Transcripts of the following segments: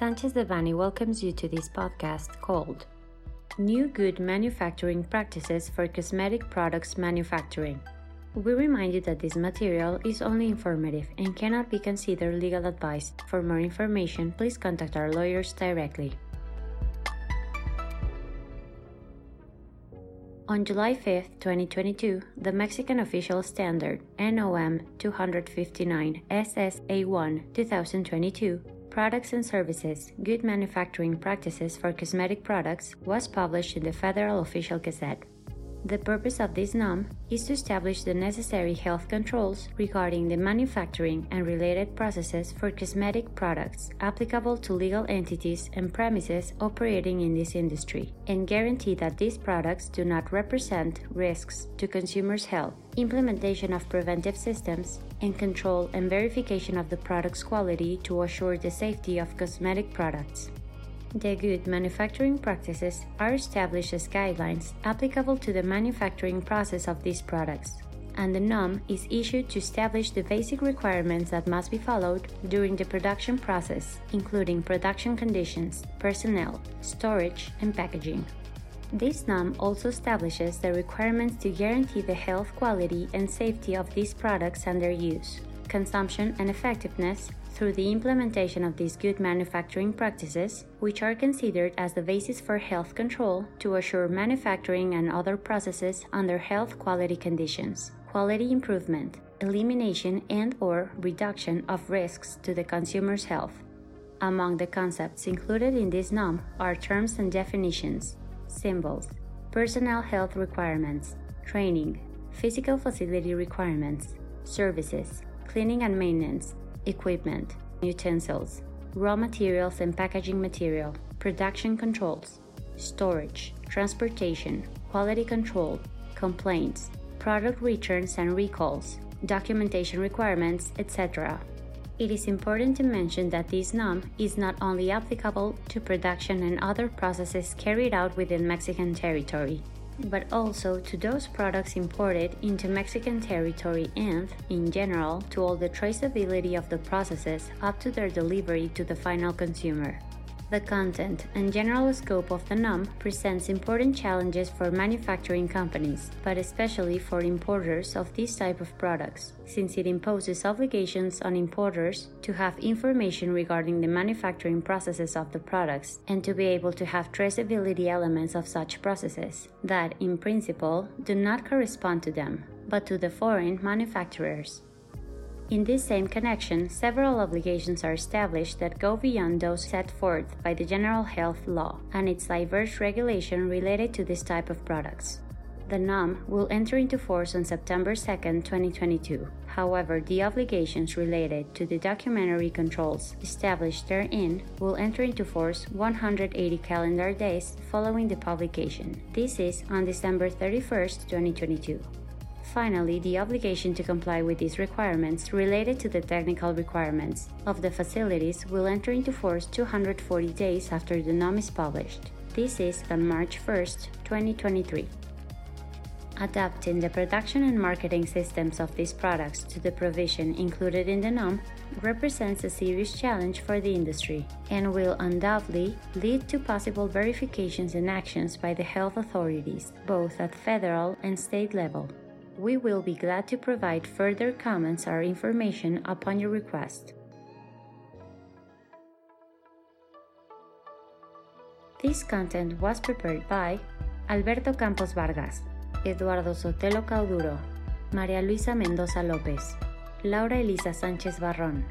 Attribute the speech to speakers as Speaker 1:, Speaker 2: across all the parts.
Speaker 1: Sanchez Devanny welcomes you to this podcast called New Good Manufacturing Practices for Cosmetic Products Manufacturing. We remind you that this material is only informative and cannot be considered legal advice. For more information, please contact our lawyers directly. On July 5, 2022, the Mexican official standard NOM 259 SSA1 2022 Products and Services Good Manufacturing Practices for Cosmetic Products was published in the Federal Official Gazette. The purpose of this NOM is to establish the necessary health controls regarding the manufacturing and related processes for cosmetic products applicable to legal entities and premises operating in this industry, and guarantee that these products do not represent risks to consumers' health, implementation of preventive systems, and control and verification of the product's quality to assure the safety of cosmetic products. The good manufacturing practices are established as guidelines applicable to the manufacturing process of these products, and the NOM is issued to establish the basic requirements that must be followed during the production process, including production conditions, personnel, storage, and packaging. This NOM also establishes the requirements to guarantee the health, quality, and safety of these products and their use, consumption, and effectiveness through the implementation of these good manufacturing practices, which are considered as the basis for health control to assure manufacturing and other processes under health quality conditions, quality improvement, elimination and or reduction of risks to the consumer's health. Among the concepts included in this NOM are terms and definitions, symbols, personnel health requirements, training, physical facility requirements, services, cleaning and maintenance, equipment, utensils, raw materials and packaging material, production controls, storage, transportation, quality control, complaints, product returns and recalls, documentation requirements, etc. It is important to mention that this NOM is not only applicable to production and other processes carried out within Mexican territory, but also to those products imported into Mexican territory and, in general, to all the traceability of the processes up to their delivery to the final consumer. The content and general scope of the NOM presents important challenges for manufacturing companies, but especially for importers of this type of products, since it imposes obligations on importers to have information regarding the manufacturing processes of the products and to be able to have traceability elements of such processes that, in principle, do not correspond to them, but to the foreign manufacturers. In this same connection, several obligations are established that go beyond those set forth by the General Health Law and its diverse regulation related to this type of products. The NOM will enter into force on September 2, 2022. However, the obligations related to the documentary controls established therein will enter into force 180 calendar days following the publication. This is on December 31, 2022. Finally, the obligation to comply with these requirements related to the technical requirements of the facilities will enter into force 240 days after the NOM is published. This is on March 1, 2023. Adapting the production and marketing systems of these products to the provision included in the NOM represents a serious challenge for the industry and will undoubtedly lead to possible verifications and actions by the health authorities, both at federal and state level. We will be glad to provide further comments or information upon your request. This content was prepared by Alberto Campos Vargas, Eduardo Sotelo Cauduro, María Luisa Mendoza López, Laura Elisa Sánchez Barrón,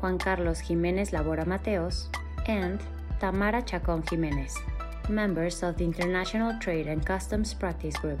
Speaker 1: Juan Carlos Jiménez Labora Mateos, and Tamara Chacón Jiménez, members of the International Trade and Customs Practice Group.